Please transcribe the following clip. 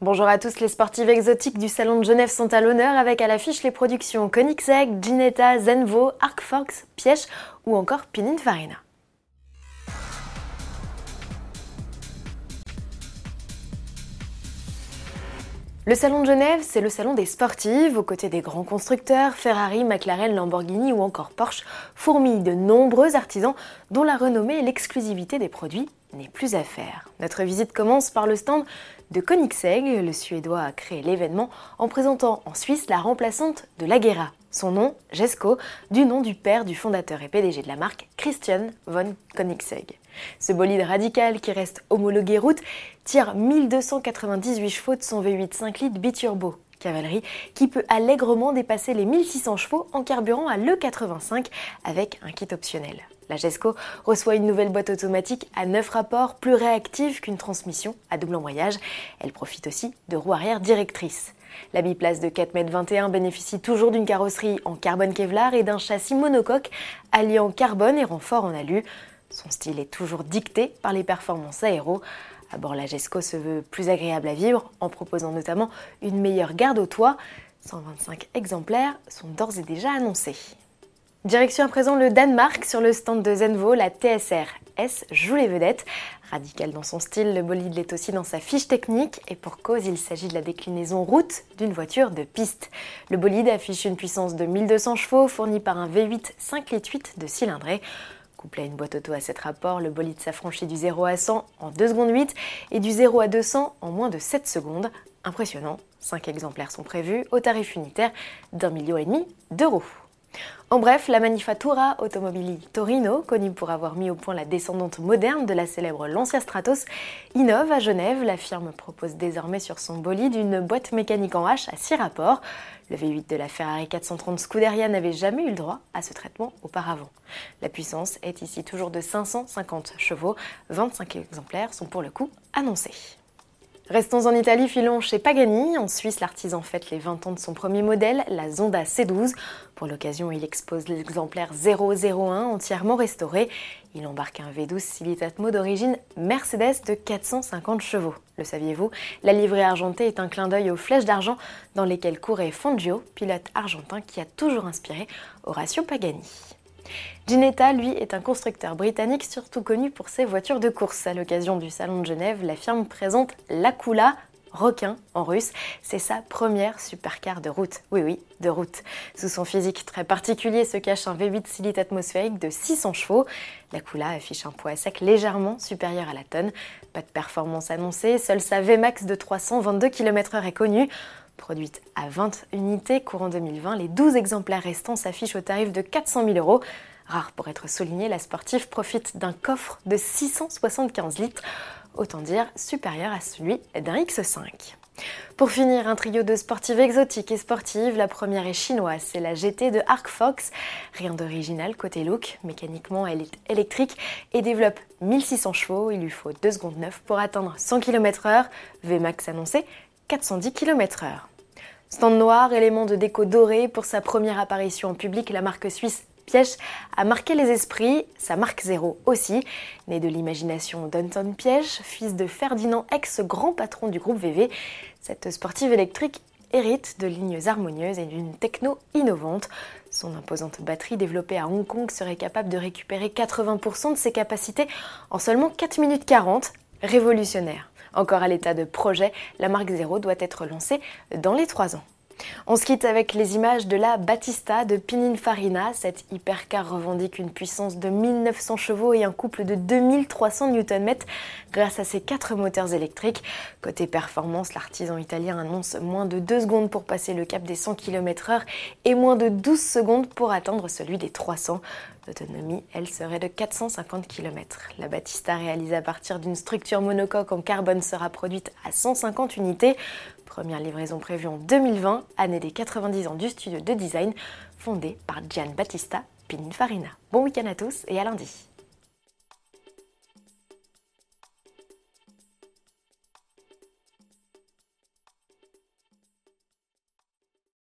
Bonjour à tous, les sportives exotiques du Salon de Genève sont à l'honneur avec à l'affiche les productions Koenigsegg, Ginetta, Zenvo, Arcfox, Piège ou encore Pininfarina. Le Salon de Genève, c'est le salon des sportives, aux côtés des grands constructeurs, Ferrari, McLaren, Lamborghini ou encore Porsche, fourmillent de nombreux artisans dont la renommée et l'exclusivité des produits n'est plus à faire. Notre visite commence par le stand de Koenigsegg. Le Suédois a créé l'événement en présentant en Suisse la remplaçante de la Guerra. Son nom, Jesco, du nom du père du fondateur et PDG de la marque, Christian von Koenigsegg. Ce bolide radical qui reste homologué route tire 1298 chevaux de son V8 5 litres biturbo cavalerie qui peut allègrement dépasser les 1600 chevaux en carburant à l'E85 avec un kit optionnel. La GESCO reçoit une nouvelle boîte automatique à 9 rapports, plus réactive qu'une transmission à double embrayage. Elle profite aussi de roues arrière directrices. La biplace de 4,21 m bénéficie toujours d'une carrosserie en carbone Kevlar et d'un châssis monocoque alliant carbone et renfort en alu. Son style est toujours dicté par les performances aéro. À bord, la GESCO se veut plus agréable à vivre en proposant notamment une meilleure garde au toit. 125 exemplaires sont d'ores et déjà annoncés. Direction à présent le Danemark sur le stand de Zenvo, la TSR S joue les vedettes. Radical dans son style, le bolide l'est aussi dans sa fiche technique et pour cause, il s'agit de la déclinaison route d'une voiture de piste. Le bolide affiche une puissance de 1200 chevaux fournie par un V8 5 litres 8 de cylindrée. Couplé à une boîte auto à 7 rapports, le bolide s'affranchit du 0 à 100 en 2 secondes 8 et du 0 à 200 en moins de 7 secondes. Impressionnant, 5 exemplaires sont prévus au tarif unitaire d'un million et demi d'euros. En bref, la Manifattura Automobili Torino, connue pour avoir mis au point la descendante moderne de la célèbre Lancia Stratos, innove à Genève. La firme propose désormais sur son bolide une boîte mécanique en H à 6 rapports. Le V8 de la Ferrari 430 Scuderia n'avait jamais eu le droit à ce traitement auparavant. La puissance est ici toujours de 550 chevaux. 25 exemplaires sont pour le coup annoncés. Restons en Italie, filons chez Pagani. En Suisse, l'artisan fête les 20 ans de son premier modèle, la Zonda C12. Pour l'occasion, il expose l'exemplaire 001 entièrement restauré. Il embarque un V12 Silitatmo d'origine Mercedes de 450 chevaux. Le saviez-vous? La livrée argentée est un clin d'œil aux flèches d'argent dans lesquelles courait Fangio, pilote argentin qui a toujours inspiré Horacio Pagani. Ginetta, lui, est un constructeur britannique surtout connu pour ses voitures de course. À l'occasion du Salon de Genève, la firme présente l'Akula, requin en russe. C'est sa première supercar de route. Oui, oui, de route. Sous son physique très particulier se cache un V8 silite atmosphérique de 600 chevaux. L'Akula affiche un poids sec légèrement supérieur à la tonne. Pas de performance annoncée, seule sa Vmax de 322 km/h est connue. Produite à 20 unités courant 2020, les 12 exemplaires restants s'affichent au tarif de 400 000 euros. Rare pour être souligné, la sportive profite d'un coffre de 675 litres, autant dire supérieur à celui d'un X5. Pour finir, un trio de sportives exotiques et sportives. La première est chinoise, c'est la GT de Arc Fox. Rien d'original côté look. Mécaniquement, elle est électrique et développe 1600 chevaux. Il lui faut 2 secondes 9 pour atteindre 100 km/h. VMAX annoncé 410 km/h. Stand noir, élément de déco doré. Pour sa première apparition en public, la marque suisse Piège a marqué les esprits, sa marque zéro aussi. Né de l'imagination d'Anton Piège, fils de Ferdinand, ex-grand patron du groupe VV, cette sportive électrique hérite de lignes harmonieuses et d'une techno innovante. Son imposante batterie développée à Hong Kong serait capable de récupérer 80% de ses capacités en seulement 4 minutes 40. Révolutionnaire. Encore à l'état de projet, la marque Zero doit être lancée dans les 3 ans. On se quitte avec les images de la Battista de Pininfarina. Cette hypercar revendique une puissance de 1900 chevaux et un couple de 2300 Nm grâce à ses quatre moteurs électriques. Côté performance, l'artisan italien annonce moins de 2 secondes pour passer le cap des 100 km/h et moins de 12 secondes pour atteindre celui des 300. L'autonomie, elle, serait de 450 km. La Battista réalisée à partir d'une structure monocoque en carbone sera produite à 150 unités. Première livraison prévue en 2020, année des 90 ans du studio de design fondé par Gian Battista Pininfarina. Bon week-end à tous et à lundi.